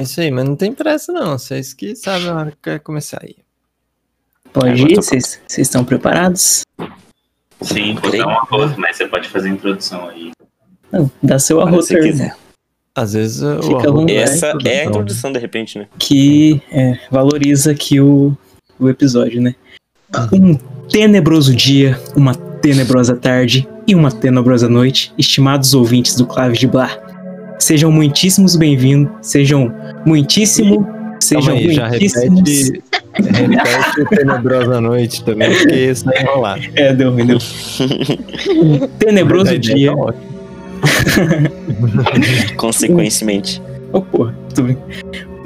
É isso aí, mas não tem pressa não. Vocês que sabem a hora que quer começar aí. Pode ir? Vocês vocês estão preparados? Sim, vou dar uma voz, mas você pode fazer a introdução aí. Não, dá seu arroz, você quiser. Às vezes uh, Fica o arroz-. Essa é a introdução. introdução, de repente, né? que é, valoriza aqui o, o episódio, né? Um tenebroso dia, uma tenebrosa tarde e uma tenebrosa noite, estimados ouvintes do Clave de Blá. Sejam muitíssimos bem-vindos, sejam muitíssimo, sejam Calma aí, já repete, repete o Tenebrosa Noite também, porque isso vai enrolar. É, deu ruim, deu. Um tenebroso dia. tá. Consequentemente. Oh, porra, tudo bem.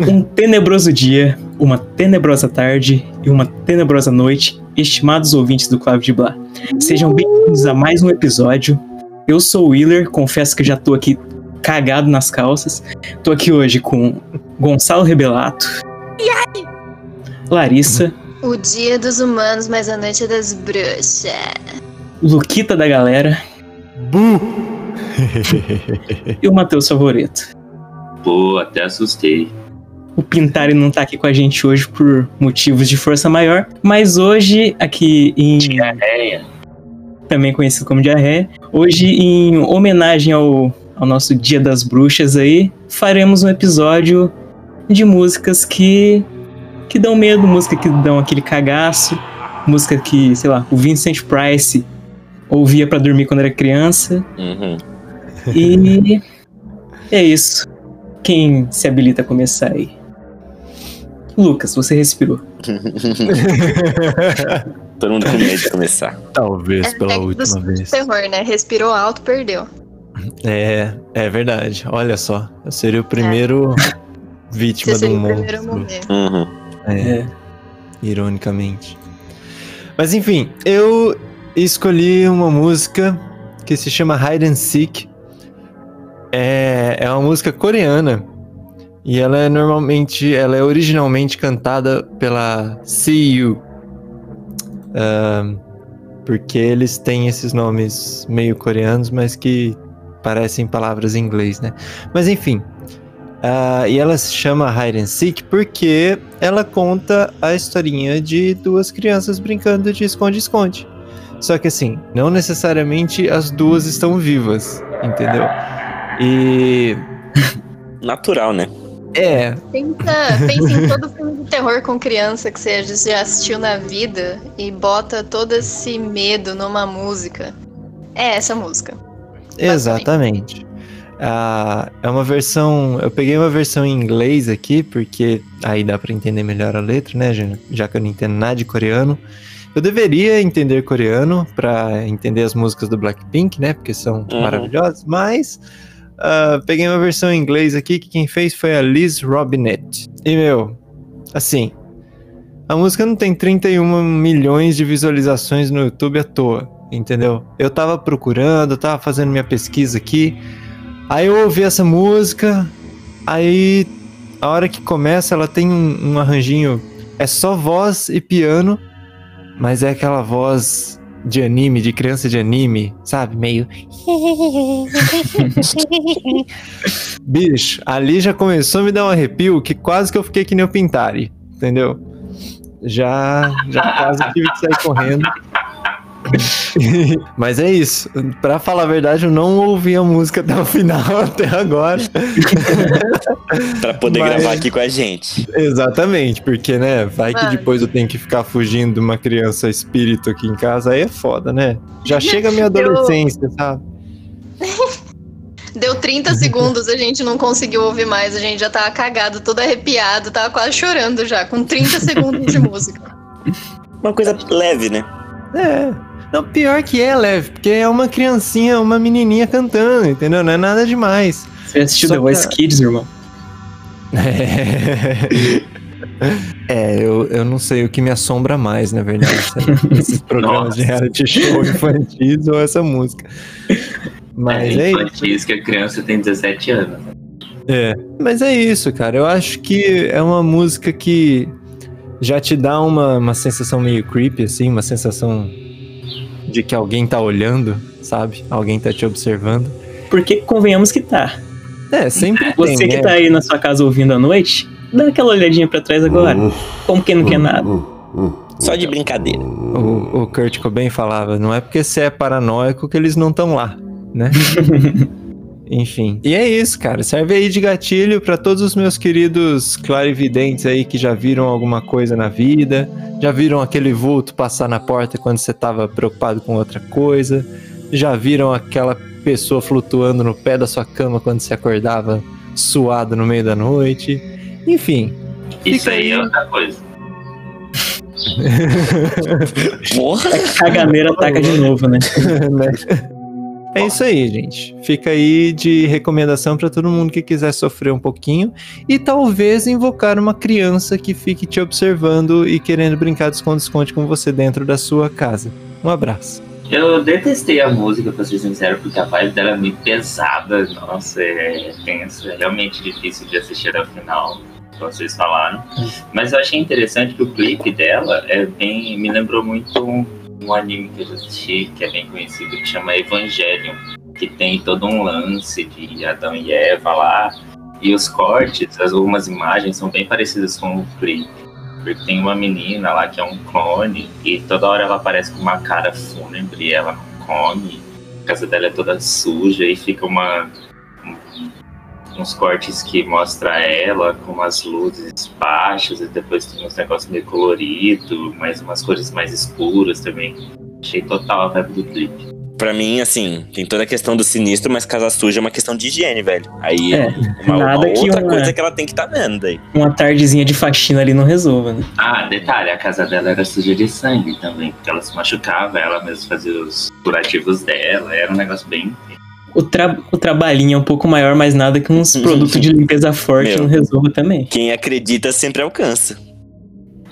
Um tenebroso dia, uma tenebrosa tarde e uma tenebrosa noite, estimados ouvintes do Clave de Blá. Sejam bem-vindos a mais um episódio. Eu sou o Wheeler, confesso que já tô aqui cagado nas calças. Tô aqui hoje com Gonçalo Rebelato. Larissa, O dia dos humanos, mas a noite é das bruxas. Luquita da galera e o Matheus Favoreto. Pô, até assustei. O Pintari não tá aqui com a gente hoje por motivos de força maior, mas hoje, aqui em. Diarreia. também conhecido como Diarré, hoje, em homenagem ao, ao nosso Dia das Bruxas aí, faremos um episódio de músicas que. que dão medo, música que dão aquele cagaço, música que, sei lá, o Vincent Price ouvia pra dormir quando era criança. Uhum. E. é isso. Quem se habilita a começar aí? Lucas, você respirou. Todo mundo com medo de começar. Talvez pela é do última vez. terror, né? Respirou alto, perdeu. É, é verdade. Olha só, eu seria o primeiro vítima Você de seria um o primeiro a monstro. morrer. Uhum. É, É. ironicamente. Mas enfim, eu escolhi uma música que se chama Hide and Seek. É, é uma música coreana. E ela é normalmente, ela é originalmente cantada pela CU. Porque eles têm esses nomes meio coreanos, mas que parecem palavras em inglês, né? Mas enfim. ah, e ela se chama Hide and Seek porque ela conta a historinha de duas crianças brincando de esconde-esconde. Só que assim, não necessariamente as duas estão vivas, entendeu? E Natural, né? é, Pensa, pensa em todo filme de terror com criança que você já assistiu na vida e bota todo esse medo numa música. É essa música. Exatamente. Ah, é uma versão. Eu peguei uma versão em inglês aqui, porque aí dá pra entender melhor a letra, né? Já, já que eu não entendo nada de coreano. Eu deveria entender coreano pra entender as músicas do Blackpink, né? Porque são Uhum. maravilhosas, mas. ah, peguei uma versão em inglês aqui que quem fez foi a Liz Robinette. E, meu, assim. A música não tem 31 milhões de visualizações no YouTube à toa, entendeu? Eu tava procurando, eu tava fazendo minha pesquisa aqui. Aí eu ouvi essa música, aí a hora que começa ela tem um, um arranjinho, é só voz e piano, mas é aquela voz de anime, de criança de anime, sabe? Meio. Bicho, ali já começou a me dar um arrepio que quase que eu fiquei que nem o Pintari, entendeu? Já, já quase tive que sair correndo. Mas é isso. Pra falar a verdade, eu não ouvi a música até o final, até agora. Pra poder Mas- gravar aqui com a gente. Exatamente, porque, né, vai que Mano. depois eu tenho que ficar fugindo de uma criança espírito aqui em casa, aí é foda, né? Já chega a minha Eu- adolescência, sabe? Deu 30 segundos, a gente não conseguiu ouvir mais, a gente já tava cagado, todo arrepiado, tava quase chorando já, com 30 segundos de música. Uma coisa leve, né? É. Não, pior que é leve, porque é uma criancinha, uma menininha cantando, entendeu? Não é nada demais. Você assistiu Só The Voice pra- Kids, irmão? É, eu, eu não sei o que me assombra mais, na verdade. sabe? Esses programas Nossa. de reality show infantis ou essa música. Mas é, é isso. infantis que a criança tem 17 anos. É. Mas é isso, cara. Eu acho que é uma música que já te dá uma, uma sensação meio creepy, assim, uma sensação de que alguém tá olhando, sabe? Alguém tá te observando. Porque convenhamos que tá. É, sempre Você tem, que né? tá aí na sua casa ouvindo à noite, dá aquela olhadinha pra trás agora. Como quem não quer nada. Só de brincadeira. O, o Kurt Cobain falava, não é porque você é paranoico que eles não estão lá, né? Enfim. E é isso, cara. Serve aí de gatilho pra todos os meus queridos clarividentes aí que já viram alguma coisa na vida, já viram aquele vulto passar na porta quando você tava preocupado com outra coisa, já viram aquela pessoa flutuando no pé da sua cama quando você acordava suado no meio da noite. Enfim. Isso aí é outra coisa. Porra! Caganeira ataca de novo, né? É isso aí, gente. Fica aí de recomendação pra todo mundo que quiser sofrer um pouquinho e talvez invocar uma criança que fique te observando e querendo brincar de esconde-esconde com você dentro da sua casa. Um abraço. Eu detestei a música, pra ser sincero, porque a vibe dela é muito pesada. Nossa, é tenso. É realmente difícil de assistir até o final, como vocês falaram. Mas eu achei interessante que o clipe dela é bem. Me lembrou muito um, um anime que eu assisti, que é bem conhecido, que chama Evangelion. Que tem todo um lance de Adão e Eva lá. E os cortes, as, algumas imagens são bem parecidas com o clipe. Porque tem uma menina lá que é um clone e toda hora ela aparece com uma cara fúnebre ela não come. A casa dela é toda suja e fica uma um- uns cortes que mostra ela com umas luzes baixas e depois tem uns negócios meio colorido, mais umas cores mais escuras também. Achei total a vibe do clipe. Pra mim, assim, tem toda a questão do sinistro, mas casa suja é uma questão de higiene, velho. Aí É, uma, uma nada que outra uma- coisa que ela tem que tá vendo daí. Uma tardezinha de faxina ali não resolva, né? Ah, detalhe, a casa dela era suja de sangue também, porque ela se machucava, ela mesma fazia os curativos dela, era um negócio bem O, tra o trabalhinho é um pouco maior, mas nada que uns produtos de limpeza forte Meu. não resolva também. Quem acredita sempre alcança.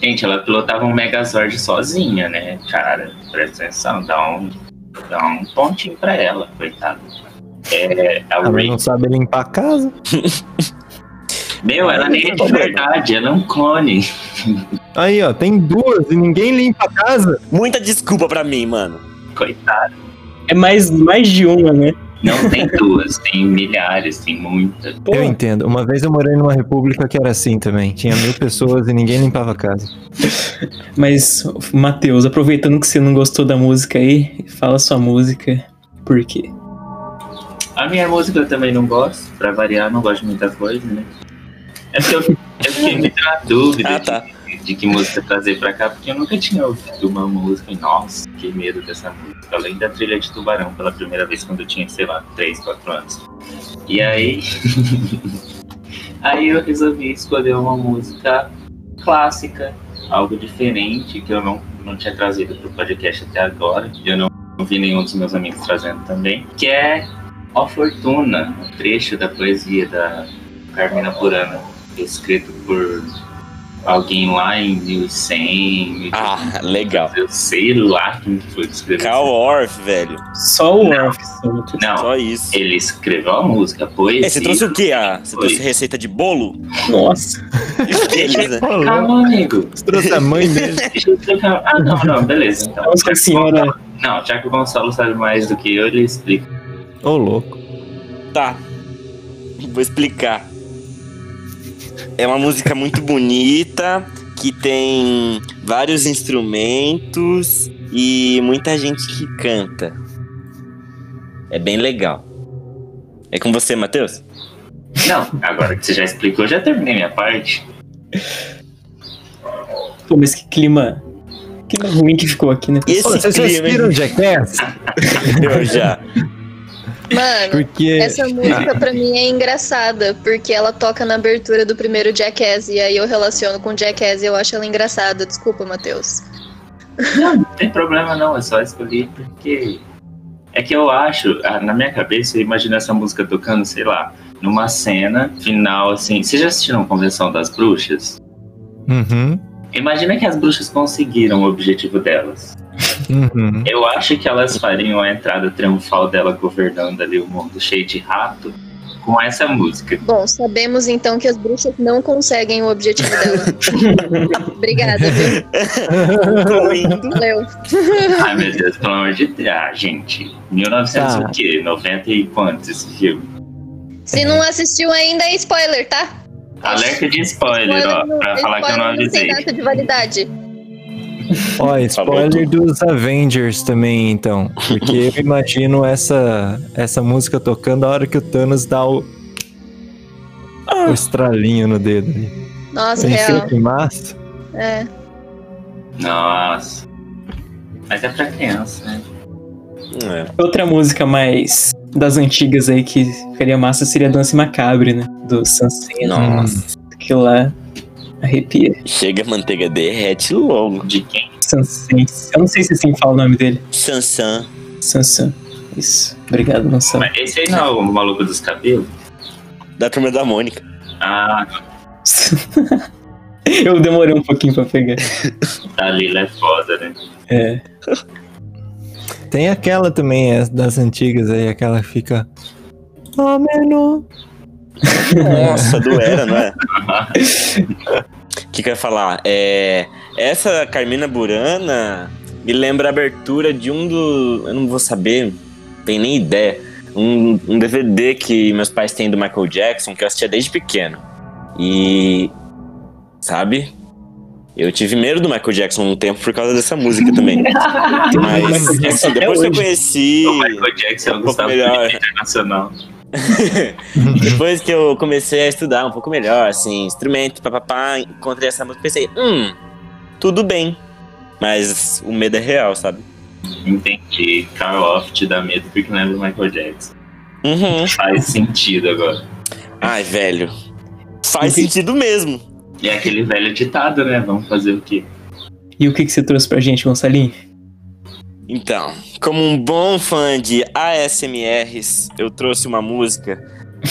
Gente, ela pilotava um Megazord sozinha, né? Cara, presta atenção, dá um, dá um pontinho pra ela, coitada. É, a Ela Ray, não sabe limpar a casa. meu, ela nem é de verdade, ela é um clone. Aí, ó, tem duas e ninguém limpa a casa. Muita desculpa pra mim, mano. Coitada. É mais, mais de uma, né? Não tem duas, tem milhares, tem muitas. Eu entendo. Uma vez eu morei numa república que era assim também. Tinha mil pessoas e ninguém limpava a casa. mas, Matheus, aproveitando que você não gostou da música aí, fala sua música. Por quê? A minha música eu também não gosto, pra variar, não gosto de muita coisa, né? É porque eu, eu fiquei muito na dúvida Ah, de- tá. De, que música trazer pra cá, porque eu nunca tinha ouvido uma música e, nossa, que medo dessa música. Além da trilha de Tubarão, pela primeira vez quando eu tinha, sei lá, 3, 4 anos. E aí. aí eu resolvi escolher uma música clássica, algo diferente, que eu não, não tinha trazido pro podcast até agora. Eu não vi nenhum dos meus amigos trazendo também, que é Ó Fortuna, um trecho da poesia da Carmina Burana, escrito por alguém lá em 1100, 1800, Ah, legal. eu sei lá quem que foi que escreveu. Cal Orff, velho. Só o Orf. só, Matheus. Não, Só isso. ele escreveu a música, poesia. É, você trouxe o quê? Ah, você trouxe receita de bolo? Nossa. Beleza. Calma, amigo. Você trouxe a mãe dele. Deixa eu explicar. Ah, não, não, beleza. Então, Vamos com a senhora. Não, já que o Gonçalo sabe mais do que eu, ele explica. Ô, louco. Tá. Vou explicar. É uma música muito bonita, que tem vários instrumentos e muita gente que canta. É bem legal. É com você, Matheus? Não, agora que você já explicou, eu já terminei minha parte. Pô, mas que clima. Clima ruim que ficou aqui, né? Esse Ô, vocês já clima, assistiram hein? Jackass? Eu já. Mano, Porque. essa música pra mim é engraçada, porque ela toca na abertura do primeiro Jackass, e aí eu relaciono com Jackass e eu acho ela engraçada. Desculpa, Matheus. Não, não tem problema não, é só escolher porque. É que eu acho, ah, na minha cabeça, eu imagino essa música tocando, sei lá, numa cena final, assim. Vocês já assistiram Convenção das Bruxas? Uhum. Imagina que as bruxas conseguiram o objetivo delas. Uhum. Eu acho que elas fariam a entrada triunfal dela governando ali o mundo cheio de rato. com essa música. Bom, sabemos então que as bruxas não conseguem o objetivo dela. Obrigada, viu? Valeu. Ai, meu Deus, pelo amor de Deus. Ah, gente, 1900 Tá. o quê? 90 e quantos esse filme? Se não assistiu ainda, é spoiler, tá? Alerta de spoiler, ó, não- pra falar que eu não spoiler avisei. tem data de validade. Ó, spoiler dos Avengers também, então. Porque eu imagino essa, essa música tocando a hora que o Thanos dá o, o estralinho no dedo ali. Nossa, Pensei real. que massa. É. Nossa. Mas é pra criança, né? É. Outra música mais das antigas aí que ficaria massa seria Dance Macabre, né? Do Sansei. Nossa. Aquilo lá arrepia. Chega a manteiga derrete logo. De quem? Sansei. Eu não sei se assim fala o nome dele. Sansan. Sansan. Isso. Obrigado, Lançan. Mas esse aí não é o maluco dos cabelos? Da turma da Mônica. Ah, Eu demorei um pouquinho pra pegar. a Lila é foda, né? É. Tem aquela também, é das antigas aí, aquela que fica. Oh, menor. Nossa, do Era, não é? O que, que eu ia falar? É, essa Carmina Burana me lembra a abertura de um do. Eu não vou saber, tenho nem ideia. Um, um DVD que meus pais têm do Michael Jackson, que eu assistia desde pequeno. E. Sabe? Eu tive medo do Michael Jackson um tempo por causa dessa música também. Mas, assim, depois que eu conheci. O Michael Jackson é o um pouco Gustavo melhor. Internacional. Depois que eu comecei a estudar um pouco melhor, assim, instrumento, papapá, encontrei essa música, pensei, hum, tudo bem. Mas o medo é real, sabe? Entendi. Carl Off te dá medo porque lembra do Michael Jackson. Uhum. Faz sentido agora. Ai, velho. Faz Entendi. sentido mesmo. E é aquele velho ditado, né? Vamos fazer o quê? E o que, que você trouxe pra gente, Gonçalinho? Então, como um bom fã de ASMRs, eu trouxe uma música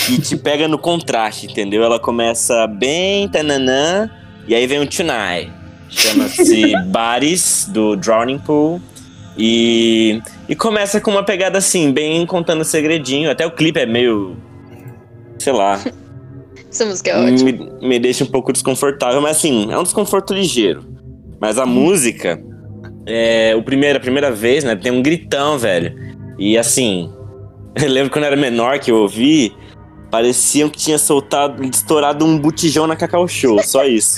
que te pega no contraste, entendeu? Ela começa bem tananã, e aí vem um tonight. Chama-se Bares, do Drowning Pool. E, e começa com uma pegada assim, bem contando segredinho. Até o clipe é meio. Sei lá. Essa música é ótima. me, me deixa um pouco desconfortável, mas assim, é um desconforto ligeiro. Mas a música, é, o primeiro, a primeira vez, né, tem um gritão, velho. E assim, eu lembro quando eu era menor que eu ouvi, parecia que tinha soltado, estourado um botijão na Cacau Show, só isso.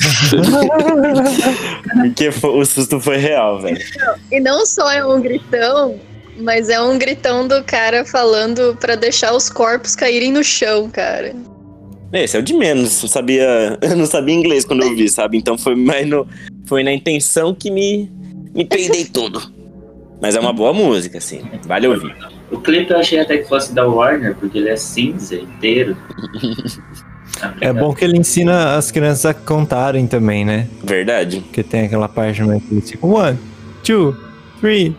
Porque o susto foi real, velho. E não só é um gritão, mas é um gritão do cara falando pra deixar os corpos caírem no chão, cara. Esse é o de menos, não sabia, eu não sabia inglês quando eu vi, sabe? Então foi mais no, foi na intenção que me, me peidei todo. Mas é uma boa música, assim, vale ouvir. O clipe eu achei até que fosse da Warner, porque ele é cinza inteiro. É bom que ele ensina as crianças a contarem também, né? Verdade. Porque tem aquela parte né, que ficam one, two, three,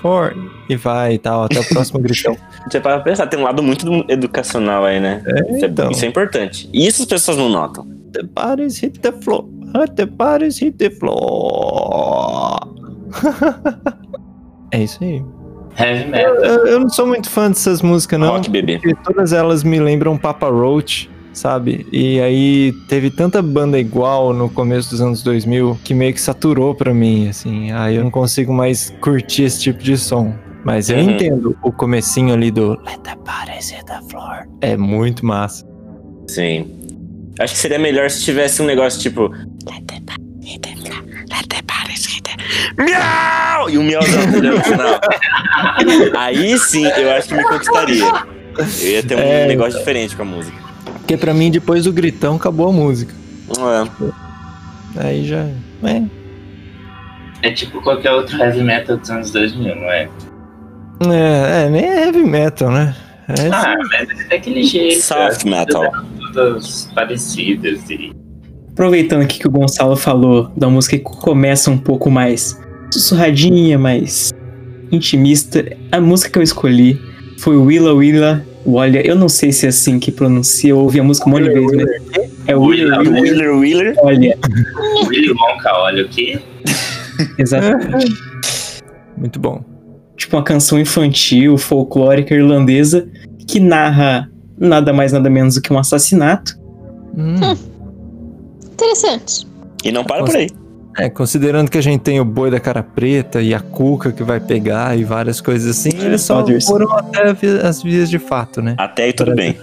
four, e vai e tal, até o próximo gritão. Você para pensar, tem um lado muito educacional aí, né? É, Isso é, então. isso é importante. E isso as pessoas não notam. The bodies hit the floor, the bodies hit the floor. é isso aí. Heavy metal. Eu, eu não sou muito fã dessas músicas, não. Rock, bebê. Porque todas elas me lembram Papa Roach, sabe? E aí teve tanta banda igual no começo dos anos 2000 que meio que saturou pra mim, assim. Aí eu não consigo mais curtir esse tipo de som. Mas eu Uhum. entendo o comecinho ali do Let the bodies hit the floor. É muito massa. Sim. Acho que seria melhor se tivesse um negócio tipo. Let the bodies Miau! E um miauzão entendeu, no final. Aí sim, eu acho que me conquistaria. Eu ia ter um É, negócio diferente com a música. Porque pra mim, depois do gritão, acabou a música. É. Aí já. É. É tipo qualquer outro heavy metal dos anos 2000, não é? É, é, nem é heavy metal, né? É, Ah, mas é daquele jeito. Soft metal. Todas parecidas e. Aproveitando aqui que o Gonçalo falou da música que começa um pouco mais sussurradinha, mais intimista, a música que eu escolhi foi Willa Willa Olha, eu não sei se é assim que pronuncia, eu ouvi a música um monte de vezes, mas é Willa Willa Wheeler Wheeler. Olha, Willy Wonka, olha o quê? exatamente. Muito bom. tipo uma canção infantil, folclórica irlandesa, que narra nada mais nada menos do que um assassinato. Hum. Interessante. E não para por aí. É, considerando que a gente tem o boi da cara preta e a cuca que vai pegar e várias coisas assim, eles só foram até as vias de fato, né? Até aí tudo bem.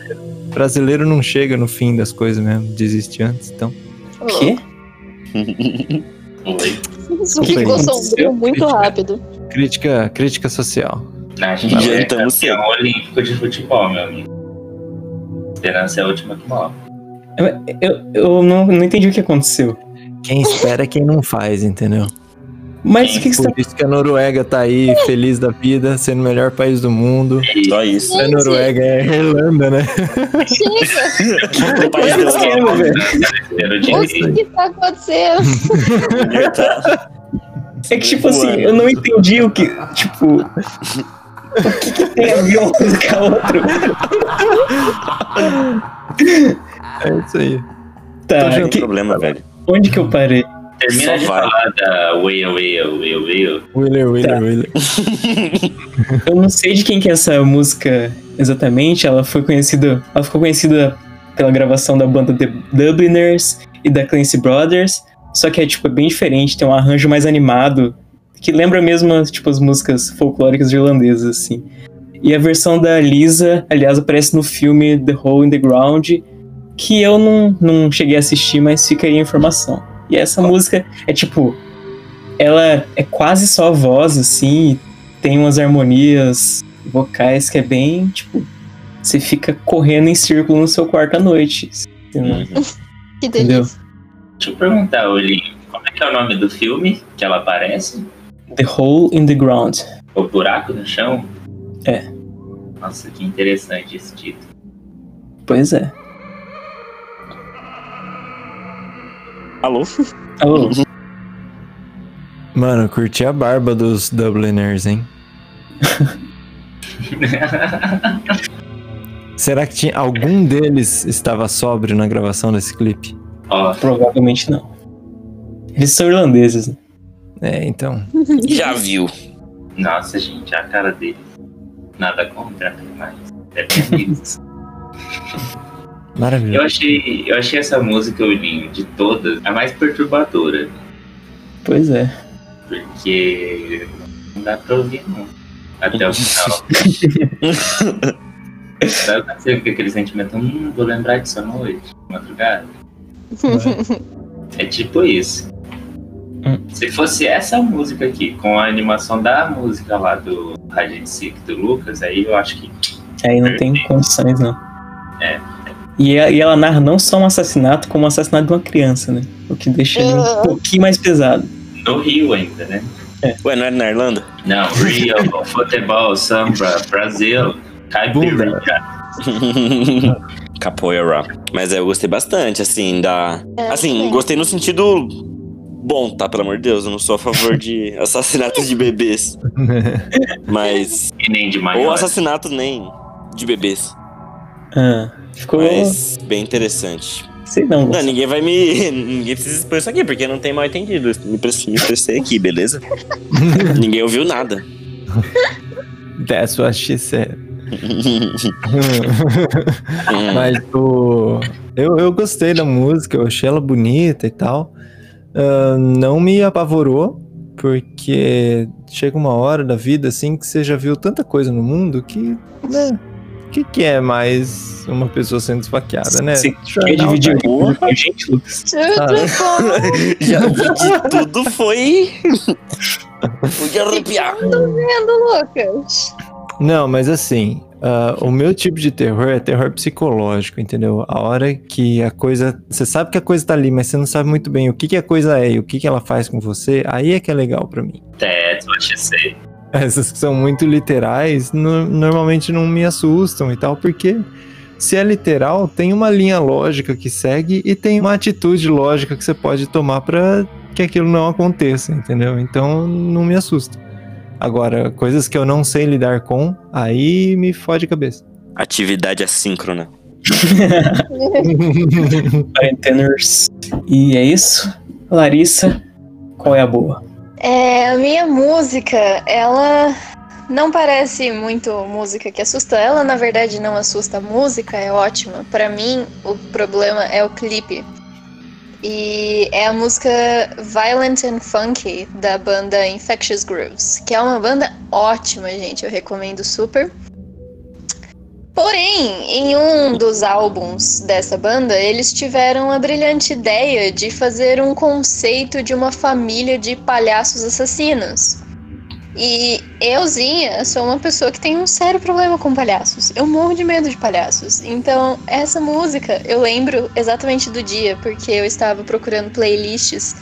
Brasileiro não chega no fim das coisas mesmo, desiste antes, então. O quê? Oi. Isso Que ficou aconteceu? sombrio muito Crítica. rápido. Crítica, crítica social. A gente Já é estamos campeão olímpico de futebol, meu amigo. Esperança é a última que morre. Eu, eu não, não entendi o que aconteceu. Quem espera é quem não faz, entendeu? Mas o que, que você Por tá. isso que a Noruega tá aí, feliz da vida, sendo o melhor país do mundo. Só isso. É Gente. Noruega, é a Irlanda, né? Chega! O país do Esquema, velho. O rei. que tá acontecendo? É que, tipo assim, eu não entendi o que. Tipo. O que, que tem a ver uma coisa com a outra? É isso aí. Tá, tem que- problema, velho. Onde que eu parei? Termina Só de vai. falar da Whale, Whale, Whale, Whale. Willer, Willer, Tá. Willer. Eu não sei de quem que é essa música exatamente. Ela foi conhecida. Ela ficou conhecida pela gravação da banda The Dubliners e da Clancy Brothers. Só que é tipo é bem diferente, tem um arranjo mais animado. Que lembra mesmo tipo, as músicas folclóricas irlandesas, assim. E a versão da Lisa, aliás, aparece no filme The Hole in the Ground, que eu não, não cheguei a assistir, mas fica aí a informação. E essa música é tipo. Ela é quase só voz, assim, e tem umas harmonias vocais que é bem, tipo. Você fica correndo em círculo no seu quarto à noite. Uhum. Que Entendeu? delícia. Deixa eu perguntar, Olinho, como é que é o nome do filme que ela aparece? The Hole in the Ground. O Buraco no Chão? É. Nossa, que interessante esse título. Pois é. Alô? Alô? Mano, eu curti a barba dos Dubliners, hein? Será que tinha algum deles estava sóbrio na gravação desse clipe? Provavelmente não. Eles são irlandeses, né? É, então. Já viu. nossa, gente, a cara dele. Nada contra, mas é bem isso. Eu achei, eu achei essa música, Olinho, de todas, a mais perturbadora. Pois é. Porque não dá pra ouvir, não. Até o final. Sabe fica aquele sentimento, hum, vou lembrar disso à noite, madrugada? É tipo isso. Hum. Se fosse essa música aqui, com a animação da música lá do and Seek do Lucas, aí eu acho que Aí não tem condições, não. É. E, a- e ela narra não só um assassinato, como o assassinato de uma criança, né? O que deixa ele um Ah. pouquinho mais pesado. no Rio ainda, né? Ué, não era na Irlanda? Não, Rio, futebol, samba, Brasil, Caipira. Capoeira. Mas é, eu gostei bastante, assim, da. É, Assim, gostei no sentido bom, tá? Pelo amor de Deus, eu não sou a favor de assassinatos de bebês. Mas. E nem de Ou maior. assassinato nem de bebês. Ah, ficou. Mas bem interessante. Sei não. Não, ninguém vai me. Ninguém precisa expor isso aqui, porque não tem mal entendido. Me prestei, aqui, beleza? ninguém ouviu nada. That's what she said. Mas o. Eu, eu gostei da música, eu achei ela bonita e tal. Ah, não me apavorou, porque chega uma hora da vida assim que você já viu tanta coisa no mundo que. Né? O que, que é mais uma pessoa sendo esfaqueada, né? Você quer dividir o mundo com a gente, Lucas? Tudo bom? Já vi de tudo foi. Fui de arrepiar. Vendo, Lucas? Não, mas assim, ah, o meu tipo de terror é terror psicológico, entendeu? A hora que a coisa. Você sabe que a coisa tá ali, mas você não sabe muito bem o que, que a coisa é e o que, que ela faz com você, aí é que é legal pra mim. That's what she said. Essas que são muito literais no- normalmente não me assustam e tal, porque se é literal, tem uma linha lógica que segue e tem uma atitude lógica que você pode tomar pra que aquilo não aconteça, entendeu? Então não me assusta. Agora, coisas que eu não sei lidar com, aí me fode a cabeça. Atividade assíncrona. Quarenteners. E é isso. Larissa, qual é a boa? É, a minha música, ela não parece muito música que assusta. Ela, na verdade, não assusta. A música é ótima. Pra mim, o problema é o clipe. E é a música Violent and Funky da banda Infectious Grooves, que é uma banda ótima, gente. Eu recomendo super. Porém, em um dos álbuns dessa banda, eles tiveram a brilhante ideia de fazer um conceito de uma família de palhaços assassinos. E euzinha sou uma pessoa que tem um sério problema com palhaços. Eu morro de medo de palhaços. Então, essa música eu lembro exatamente do dia, porque eu estava procurando playlists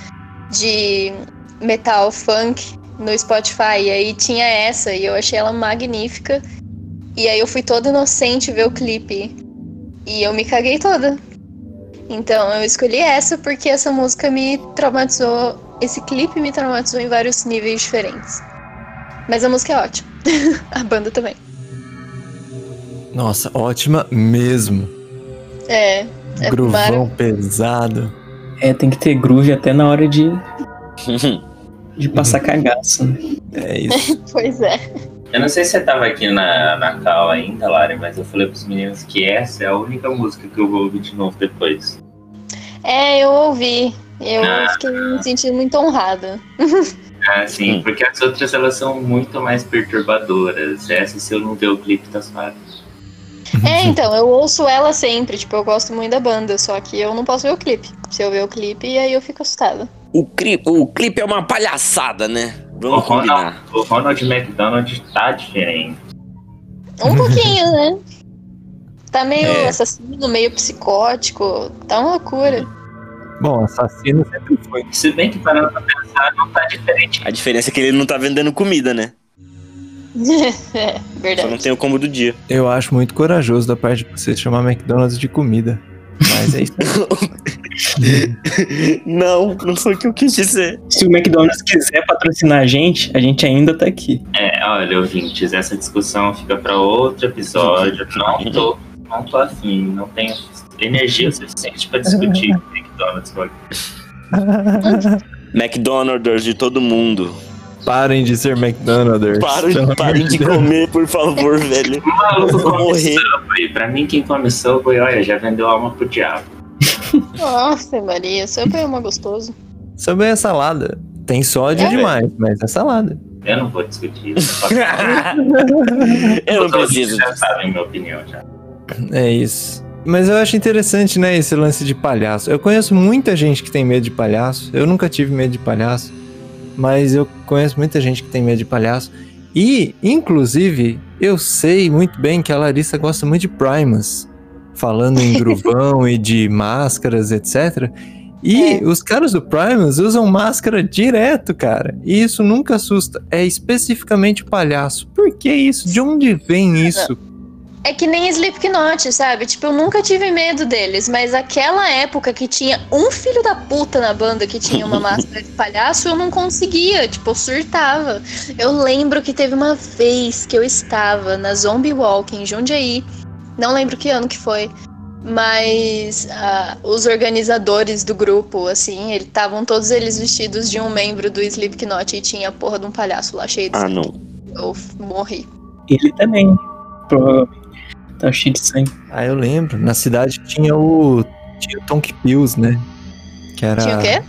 de metal funk no Spotify, e aí tinha essa, e eu achei ela magnífica. E aí eu fui toda inocente ver o clipe. E eu me caguei toda. Então eu escolhi essa porque essa música me traumatizou. Esse clipe me traumatizou em vários níveis diferentes. Mas a música é ótima. a banda também. Nossa, ótima mesmo. É. é Groovão pesado. É, tem que ter groove até na hora de. de passar cagaço. né? É isso. pois é. Eu não sei se você tava aqui na, na cal ainda, Lari, mas eu falei pros meninos que essa é a única música que eu vou ouvir de novo depois. É, eu ouvi. Eu Ah. fiquei me sentindo muito honrada. Ah, sim, Hum. porque as outras elas são muito mais perturbadoras. Essa, se eu não ver o clipe, tá suave. É, então, eu ouço ela sempre. Tipo, eu gosto muito da banda, só que eu não posso ver o clipe. Se eu ver o clipe, aí eu fico assustada. O clipe, o clipe é uma palhaçada, né? O Vamos Ronald, combinar. o Ronald McDonald tá diferente. Um pouquinho, né? Tá meio É. assassino, meio psicótico. Tá uma loucura. Bom, assassino sempre foi. Se bem que parando pra pensar, não tá diferente. A diferença é que ele não tá vendendo comida, né? é, Só não verdade. tem o combo do dia. Eu acho muito corajoso da parte de você chamar McDonald's de comida. Mas é isso. não, não foi o que eu quis dizer. Se o McDonald's quiser patrocinar a gente, a gente ainda tá aqui. É, olha, ouvintes, essa discussão fica pra outro episódio. Não tô, não tô afim, não tenho energia suficiente pra discutir McDonald's. McDonald's de todo mundo. Parem de ser McDonald's. Parem, parem de comer, por favor, velho. Maluco Eu vou come morrer. Subway. Pra mim, quem come Subway, olha, já vendeu alma pro diabo. Nossa, Maria, super é uma gostoso. Subway é salada. Tem sódio É. demais, mas é salada. Eu não vou discutir isso. eu não preciso já sabem minha opinião já. É isso. Mas eu acho interessante, né, esse lance de palhaço. Eu conheço muita gente que tem medo de palhaço. Eu nunca tive medo de palhaço. Mas eu conheço muita gente que tem medo de palhaço. E, inclusive, eu sei muito bem que a Larissa gosta muito de Primus. Falando em gruvão e de máscaras, etc. E É. os caras do Primus usam máscara direto, cara. E isso nunca assusta. É especificamente o palhaço. Por que isso? De onde vem isso? É que nem Slipknot, sabe? Tipo, eu nunca tive medo deles, mas aquela época que tinha um filho da puta na banda que tinha uma máscara de palhaço, eu não conseguia, tipo, eu surtava. Eu lembro que teve uma vez que eu estava na Zombie Walk em Jundiaí, não lembro que ano que foi, mas ah, os organizadores do grupo, assim, estavam todos eles vestidos de um membro do Slipknot e tinha a porra de um palhaço lá cheio de Ah, sangue. não. Eu morri. Ele também, provavelmente. Tá cheio de sangue. Ah, eu lembro. Na cidade tinha o. Tinha o Tonk Pills, né? Que era. Tinha o quê?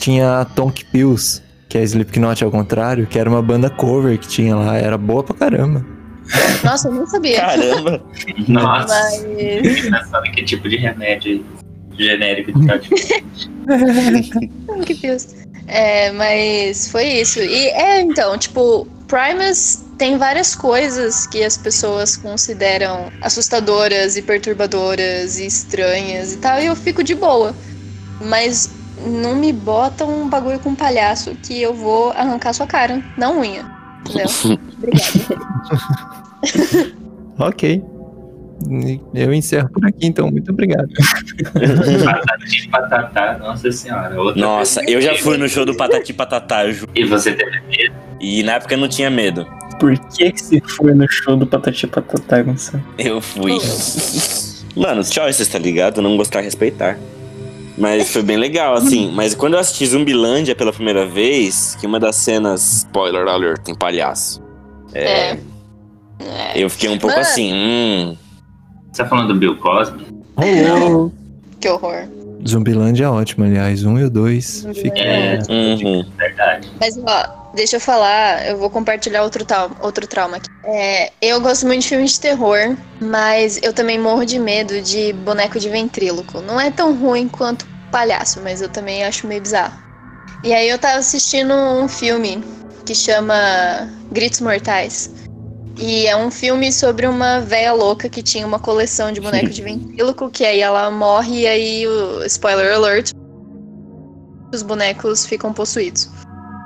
Tinha a Tonk Pills, que é Slipknot ao contrário, que era uma banda cover que tinha lá. Era boa pra caramba. Nossa, eu não sabia. Caramba. Nossa, Mas. pensando que tipo de remédio genérico de cada que Deus. É, mas foi isso. E é, então, tipo, Primus tem várias coisas que as pessoas consideram assustadoras e perturbadoras e estranhas e tal, e eu fico de boa. Mas não me bota um bagulho com palhaço que eu vou arrancar sua cara, na unha. Entendeu? Obrigada. Ok. Eu encerro por aqui, então. Muito obrigado. Patati patatá, nossa senhora. Outra Nossa, eu já fui no show do Patati Patatá, E você teve medo? E na época eu não tinha medo. Por que que você foi no show do Patati Patatá, Gonçalo? Eu fui. Mano, choices, tá ligado? Não gostar, respeitar. Mas foi bem legal, assim. Mas quando eu assisti Zumbilândia pela primeira vez, que uma das cenas, spoiler alert, tem palhaço. É, É. Eu fiquei um pouco Mano. assim, hum. Você tá falando do Bill Cosby? Rolou. Que horror. Zumbilândia é ótimo, aliás. Um e o dois. Fica... É, Uhum. verdade. Mas, ó, deixa eu falar, eu vou compartilhar outro, tal, outro trauma aqui. É, eu gosto muito de filmes de terror, mas eu também morro de medo de boneco de ventríloco. Não é tão ruim quanto palhaço, mas eu também acho meio bizarro. E aí eu tava assistindo um filme que chama Gritos Mortais. E é um filme sobre uma véia louca que tinha uma coleção de bonecos de ventríloco, que aí ela morre e aí o spoiler alert, os bonecos ficam possuídos.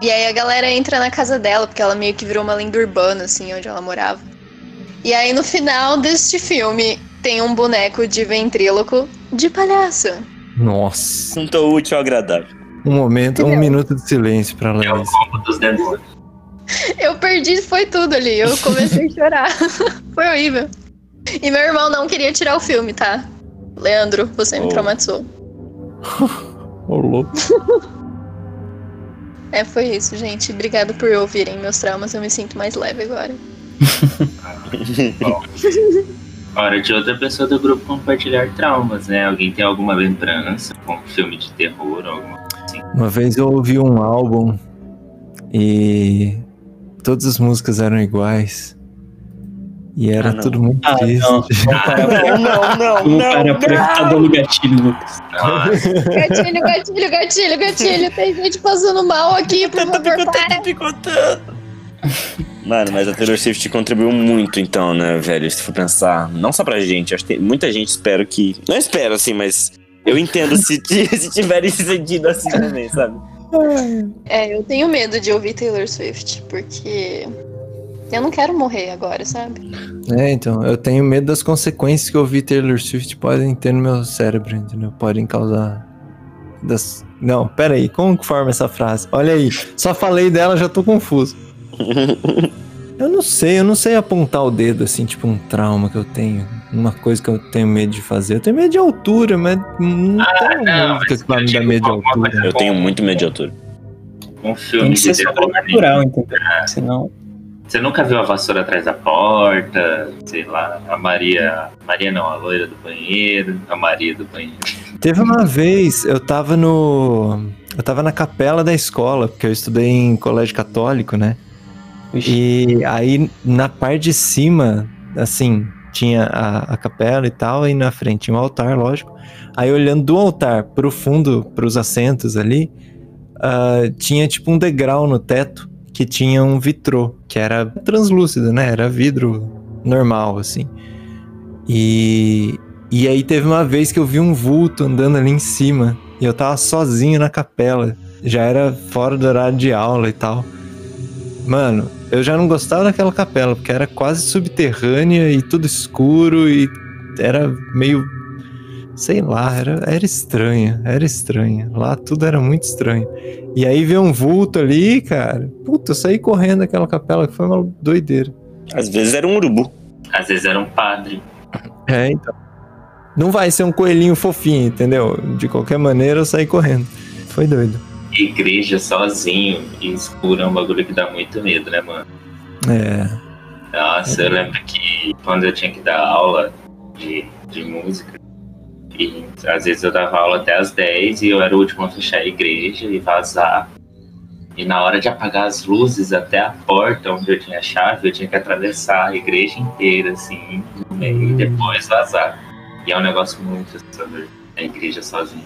E aí a galera entra na casa dela, porque ela meio que virou uma lenda urbana, assim, onde ela morava. E aí no final deste filme tem um boneco de ventríloco de palhaço. Nossa. Juntou útil ao agradável. Um momento, um minuto de silêncio pra É o combo dos demônios. Eu perdi, foi tudo ali. Eu comecei a chorar. foi horrível. E meu irmão não queria tirar o filme, tá? Leandro, você me Oh. traumatizou. Ô, louco. É, foi isso, gente. Obrigado por ouvirem meus traumas. Eu me sinto mais leve agora. Hora de outra pessoa do grupo compartilhar traumas, né? Alguém tem alguma lembrança com um filme de terror ou alguma Uma vez eu ouvi um álbum e todas as músicas eram iguais. E era Ah, não. tudo muito Ah, triste. não. Não, não, Vamos parar por aí, tá dando gatilho, Lucas. Gatilho, gatilho, gatilho, gatilho. Tem gente passando mal aqui, por favor, para. picotando. Mano, mas a Taylor Swift contribuiu muito, então, né, velho? Se for pensar, não só pra gente, acho que tem muita gente espero que. Não espero, assim, mas eu entendo se, se tiverem sentido assim também, sabe? É, eu tenho medo de ouvir Taylor Swift, porque eu não quero morrer agora, sabe? É, então, eu tenho medo das consequências que ouvir Taylor Swift podem ter no meu cérebro, entendeu? Podem causar. Das... Não, pera aí, como que forma essa frase? Olha aí, só falei dela, já tô confuso. Eu não sei, eu não sei apontar o dedo assim, tipo um trauma que eu tenho. Uma coisa que eu tenho medo de fazer. Eu tenho medo de altura, mas não tem uma não, música que vai eu me dar medo de altura. Eu tenho muito medo de altura. um Tem filme que de ser sobrenatural, entendeu? Senão. Você nunca viu a vassoura atrás da porta? Sei lá, a Maria. Maria não, a loira do banheiro, a Maria do banheiro. Teve uma vez, eu tava no. Eu tava na capela da escola, porque eu estudei em colégio católico, né? Ixi, E aí na parte de cima, assim, tinha a, a capela e tal, e na frente tinha um altar, lógico. Aí olhando do altar pro fundo, pros assentos ali, ah, tinha tipo um degrau no teto que tinha um vitrô, que era translúcido, né? Era vidro normal, assim. E, e aí teve uma vez que eu vi um vulto andando ali em cima, e eu tava sozinho na capela. Já era fora do horário de aula e tal. Mano, eu já não gostava daquela capela, porque era quase subterrânea e tudo escuro e era meio. Sei lá, era, era estranha, era estranha. Lá tudo era muito estranho. E aí veio um vulto ali, cara. Puta, eu saí correndo daquela capela, que foi uma doideira. Às vezes era um urubu. Às vezes era um padre. É, então. Não vai ser um coelhinho fofinho, entendeu? De qualquer maneira eu saí correndo. Foi doido. Igreja sozinho e escuro é um bagulho que dá muito medo, né, mano? É. Nossa, eu lembro que quando eu tinha que dar aula de, de música, e às vezes eu dava aula até as 10 e eu era o último a fechar a igreja e vazar. E na hora de apagar as luzes até a porta onde eu tinha a chave, eu tinha que atravessar a igreja inteira, assim, no meio, e depois vazar. E é um negócio muito assustador. A igreja sozinha.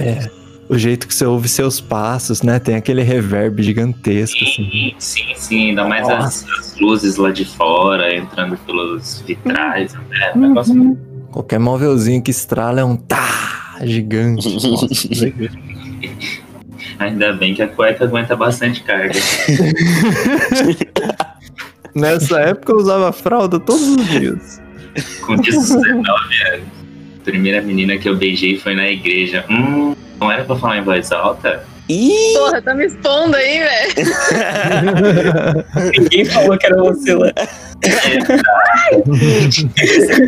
É. O jeito que você ouve seus passos, né? Tem aquele reverb gigantesco, assim. Sim, sim, sim, ainda mais as, as luzes lá de fora, entrando pelos vitrais. É um negócio muito Qualquer móvelzinho que estrala é um tá gigante. Nossa. Ainda bem que a cueca aguenta bastante carga. Nessa época eu usava fralda todos os dias. Com 19 anos. A primeira menina que eu beijei foi na igreja. Hum, não era pra falar em voz alta? Ih! Porra, tá me expondo aí, velho. Ninguém falou que era você lá.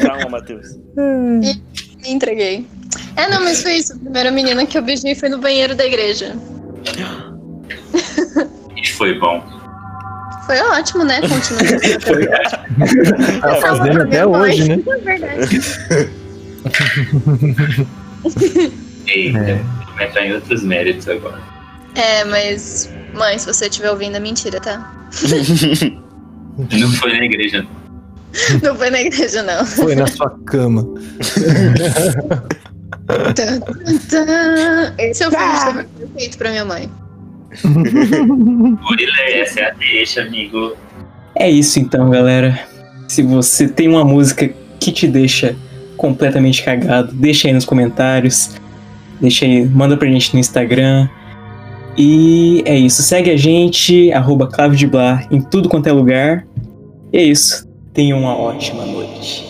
Calma, Matheus. Me entreguei. É, não, mas foi isso. A primeira menina que eu beijei foi no banheiro da igreja. E foi bom. Foi ótimo, né? Continua. Tá fazendo até hoje, né? É verdade. Eita, É. vai entrar em outros méritos agora. É, mas. Mãe, se você estiver ouvindo, é mentira, tá? Não foi na igreja, não. Não foi na igreja, não. Foi na sua cama. Esse é o filme perfeito pra minha mãe. Spoiler, essa é a deixa, amigo. É isso então, galera. Se você tem uma música que te deixa completamente cagado, deixa aí nos comentários. Deixa aí, manda pra gente no Instagram. E é isso. Segue a gente, arroba em tudo quanto é lugar. E é isso. Tenha uma ótima noite.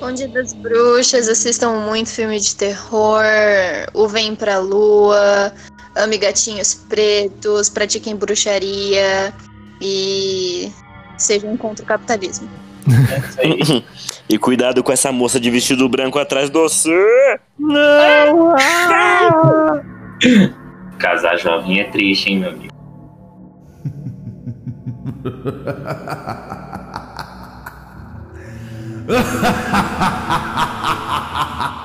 Bom Dia das Bruxas, assistam muito filme de terror, O Vem Pra Lua, Ame Gatinhos Pretos, pratiquem bruxaria e sejam contra o capitalismo. É e cuidado com essa moça de vestido branco atrás do você. Não! Casar jovem é triste, hein, meu amigo? Ha ha ha!